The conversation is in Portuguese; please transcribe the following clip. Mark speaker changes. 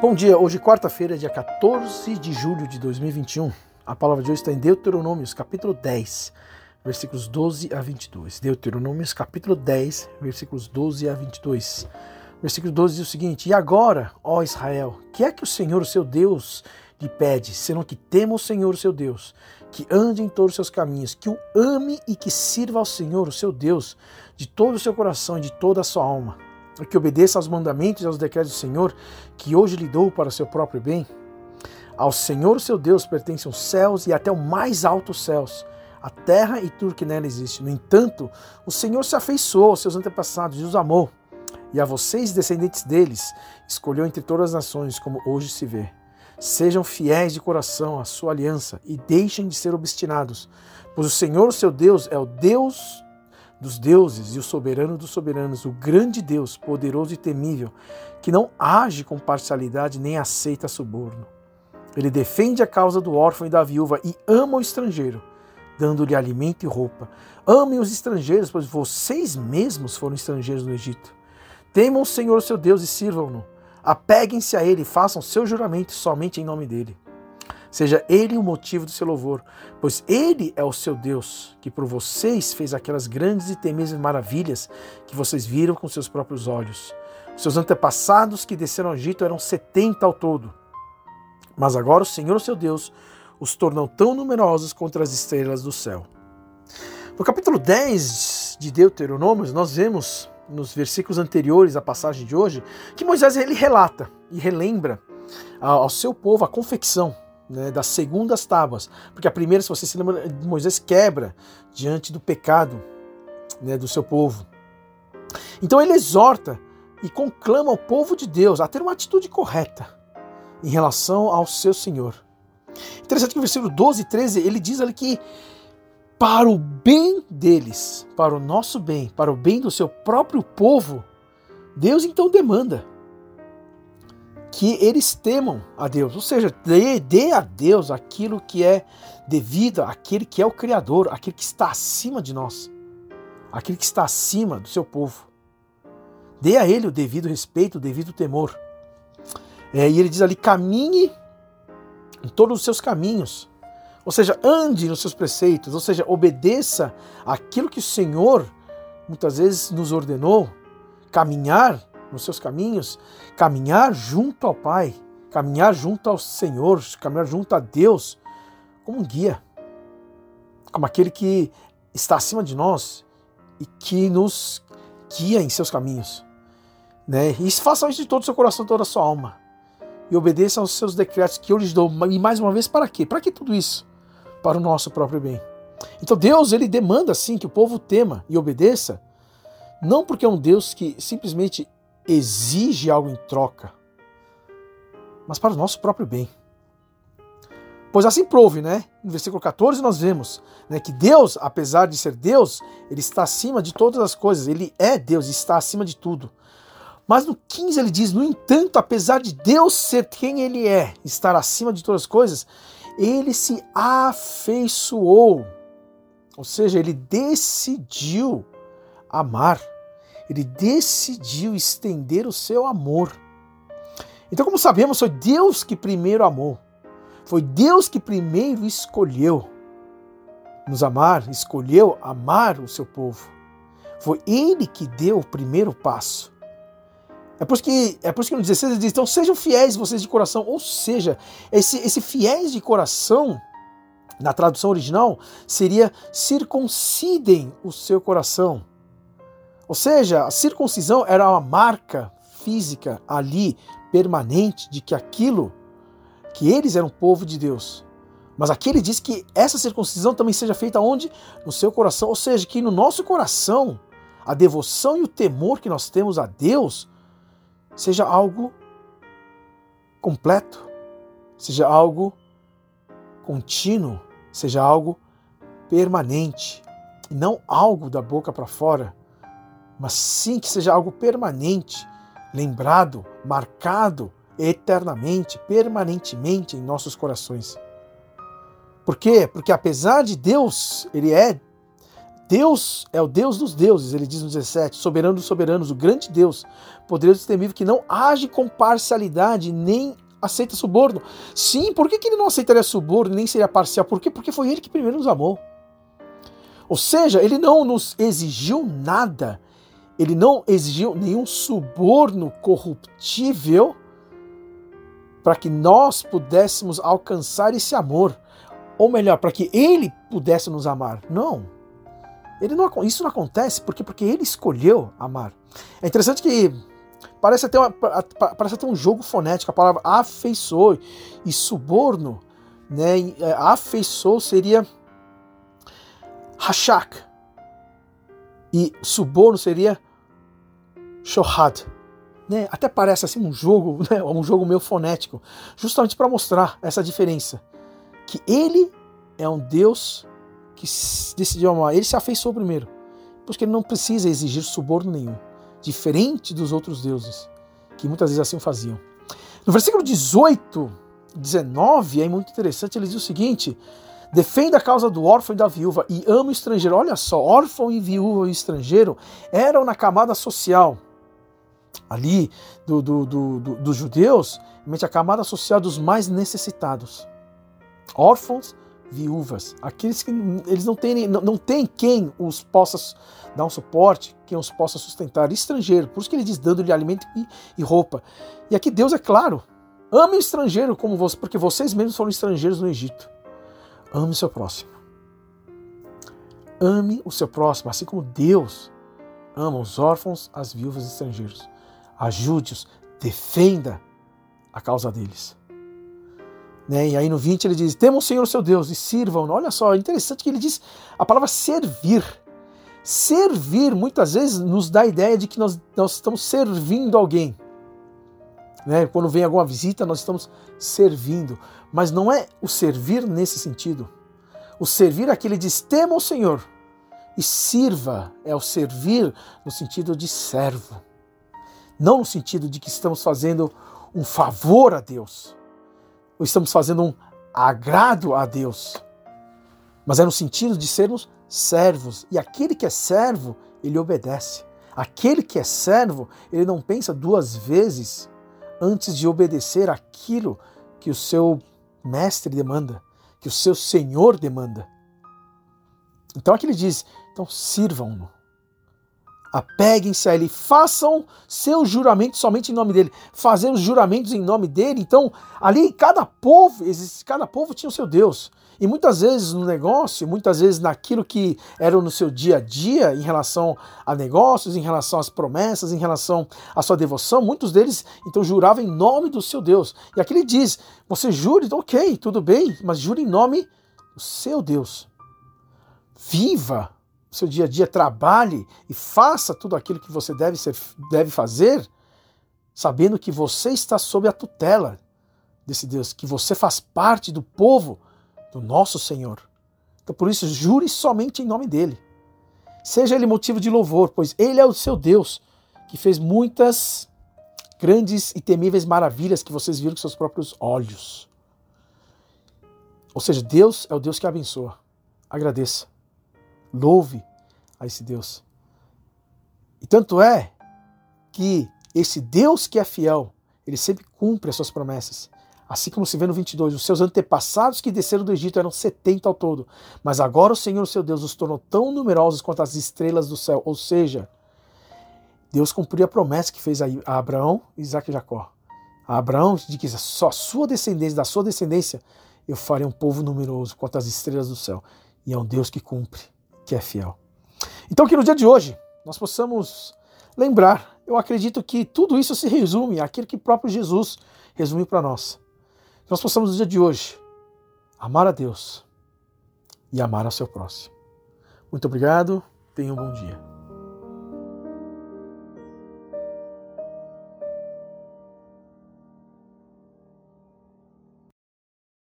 Speaker 1: Bom dia, hoje quarta-feira, dia 14 de julho de 2021. A palavra de hoje está em Deuteronômios, capítulo 10, versículos 12 a 22. Deuteronômios, capítulo 10, versículos 12 a 22. Versículo 12 diz o seguinte: E agora, ó Israel, que é que o Senhor, o seu Deus, lhe pede, senão que tema o Senhor, o seu Deus, que ande em todos os seus caminhos, que o ame e que sirva ao Senhor, o seu Deus, de todo o seu coração e de toda a sua alma que obedeça aos mandamentos e aos decretos do Senhor, que hoje lhe dou para o seu próprio bem? Ao Senhor seu Deus pertencem os céus e até o mais altos céus, a terra e tudo que nela existe. No entanto, o Senhor se afeiçoou aos seus antepassados e os amou, e a vocês, descendentes deles, escolheu entre todas as nações, como hoje se vê. Sejam fiéis de coração à sua aliança e deixem de ser obstinados, pois o Senhor, seu Deus, é o Deus dos deuses e o soberano dos soberanos, o grande Deus, poderoso e temível, que não age com parcialidade nem aceita suborno. Ele defende a causa do órfão e da viúva e ama o estrangeiro, dando-lhe alimento e roupa. Amem os estrangeiros, pois vocês mesmos foram estrangeiros no Egito. Temam o Senhor seu Deus e sirvam-no. Apeguem-se a ele e façam seu juramento somente em nome dele. Seja ele o motivo do seu louvor, pois ele é o seu Deus, que por vocês fez aquelas grandes e temíveis maravilhas que vocês viram com seus próprios olhos. Seus antepassados que desceram ao Egito eram setenta ao todo. Mas agora o Senhor, seu Deus, os tornou tão numerosos contra as estrelas do céu. No capítulo 10 de Deuteronômio, nós vemos nos versículos anteriores à passagem de hoje que Moisés ele relata e relembra ao seu povo a confecção né, das segundas tábuas. Porque a primeira, se você se lembra, Moisés quebra diante do pecado né, do seu povo. Então ele exorta e conclama o povo de Deus a ter uma atitude correta em relação ao seu Senhor. Interessante que no versículo 12 e 13 ele diz ali que para o bem deles, para o nosso bem, para o bem do seu próprio povo, Deus então demanda que eles temam a Deus, ou seja, dê, dê a Deus aquilo que é devido àquele que é o Criador, aquele que está acima de nós, aquele que está acima do seu povo. Dê a ele o devido respeito, o devido temor. É, e ele diz ali: caminhe em todos os seus caminhos, ou seja, ande nos seus preceitos, ou seja, obedeça aquilo que o Senhor muitas vezes nos ordenou, caminhar nos seus caminhos, caminhar junto ao Pai, caminhar junto ao Senhor, caminhar junto a Deus, como um guia, como aquele que está acima de nós e que nos guia em seus caminhos. Né? E façam isso de todo o seu coração, toda a sua alma. E obedeçam aos seus decretos que eu lhes dou. E mais uma vez, para quê? Para que tudo isso? Para o nosso próprio bem. Então Deus, ele demanda sim que o povo tema e obedeça, não porque é um Deus que simplesmente exige algo em troca, mas para o nosso próprio bem. Pois assim prove, né? No versículo 14 nós vemos né, que Deus, apesar de ser Deus, ele está acima de todas as coisas, ele é Deus está acima de tudo. Mas no 15 ele diz: No entanto, apesar de Deus ser quem ele é, estar acima de todas as coisas, ele se afeiçoou. Ou seja, ele decidiu amar ele decidiu estender o seu amor. Então, como sabemos, foi Deus que primeiro amou. Foi Deus que primeiro escolheu nos amar, escolheu amar o seu povo. Foi Ele que deu o primeiro passo. É por isso que, é por isso que no 16 ele diz: então sejam fiéis vocês de coração. Ou seja, esse, esse fiéis de coração, na tradução original, seria circuncidem o seu coração. Ou seja, a circuncisão era uma marca física ali, permanente, de que aquilo, que eles eram povo de Deus. Mas aqui ele diz que essa circuncisão também seja feita onde? No seu coração. Ou seja, que no nosso coração, a devoção e o temor que nós temos a Deus seja algo completo, seja algo contínuo, seja algo permanente, e não algo da boca para fora mas sim que seja algo permanente, lembrado, marcado eternamente, permanentemente em nossos corações. Por quê? Porque apesar de Deus, ele é Deus é o Deus dos deuses, ele diz no 17, soberano dos soberanos, o grande Deus, poderoso e temível, que não age com parcialidade, nem aceita suborno. Sim, por que, que ele não aceitaria suborno, nem seria parcial? Por quê? Porque foi ele que primeiro nos amou. Ou seja, ele não nos exigiu nada, ele não exigiu nenhum suborno corruptível para que nós pudéssemos alcançar esse amor. Ou melhor, para que ele pudesse nos amar. Não. Ele não, isso não acontece porque, porque ele escolheu amar. É interessante que parece até, uma, parece até um jogo fonético, a palavra afeiçoou e suborno, né? É, afeiçoou seria hashak e suborno seria shohad. Né? Até parece assim um jogo, né? um jogo meio fonético, justamente para mostrar essa diferença, que ele é um Deus que decidiu amar, ele se afeiçoou primeiro, porque ele não precisa exigir suborno nenhum, diferente dos outros deuses, que muitas vezes assim faziam. No versículo 18, 19, é muito interessante, ele diz o seguinte: defenda a causa do órfão e da viúva e ama o estrangeiro. Olha só, órfão e viúva e estrangeiro eram na camada social ali do, do, do, do dos judeus, a camada social dos mais necessitados. Órfãos viúvas, aqueles que eles não têm, não, não têm quem os possa dar um suporte, quem os possa sustentar, estrangeiro. Por isso que ele diz dando-lhe alimento e, e, roupa. E aqui Deus é claro, ame o estrangeiro como você, porque vocês mesmos foram estrangeiros no Egito. Ame o seu próximo. Ame o seu próximo, assim como Deus ama os órfãos, as viúvas e estrangeiros. Ajude-os, defenda a causa deles. Né? E aí no 20 ele diz: Temam o Senhor seu Deus e sirvam. Olha só, é interessante que ele diz a palavra servir. Servir muitas vezes nos dá a ideia de que nós, nós estamos servindo alguém. Né? Quando vem alguma visita, nós estamos servindo. Mas não é o servir nesse sentido. O servir aqui ele diz: tema o Senhor e sirva. É o servir no sentido de servo. Não no sentido de que estamos fazendo um favor a Deus ou estamos fazendo um agrado a Deus, mas é no sentido de sermos servos. E aquele que é servo, ele obedece. Aquele que é servo, ele não pensa duas vezes antes de obedecer aquilo que o seu mestre demanda, que o seu senhor demanda. Então aqui ele diz: então sirvam-no. Apeguem-se a Ele, façam seus juramentos somente em nome dele. Fazer os juramentos em nome dele. Então, ali, cada povo, cada povo tinha o seu Deus. E muitas vezes no negócio, muitas vezes naquilo que era no seu dia a dia, em relação a negócios, em relação às promessas, em relação à sua devoção, muitos deles então juravam em nome do seu Deus. E aqui ele diz: você jure, ok, tudo bem, mas jure em nome do seu Deus. Viva seu dia a dia, trabalhe e faça tudo aquilo que você deve, ser, deve fazer, sabendo que você está sob a tutela desse Deus, que você faz parte do povo do nosso Senhor. Então, por isso, jure somente em nome dele. Seja ele motivo de louvor, pois ele é o seu Deus, que fez muitas grandes e temíveis maravilhas que vocês viram com seus próprios olhos. Ou seja, Deus é o Deus que abençoa. Agradeça. Louve a esse Deus. E tanto é que esse Deus que é fiel, ele sempre cumpre as suas promessas. Assim como se vê no 22, os seus antepassados que desceram do Egito eram 70 ao todo, mas agora o Senhor, seu Deus, os tornou tão numerosos quanto as estrelas do céu. Ou seja, Deus cumpriu a promessa que fez a Abraão, Isaac e Jacó. A Abraão de que só a sua descendência, da sua descendência, eu farei um povo numeroso quanto as estrelas do céu. E é um Deus que cumpre que é fiel. Então, que no dia de hoje nós possamos lembrar, eu acredito que tudo isso se resume àquilo que próprio Jesus resumiu para nós. Que nós possamos no dia de hoje amar a Deus e amar ao seu próximo. Muito obrigado, tenha um bom dia.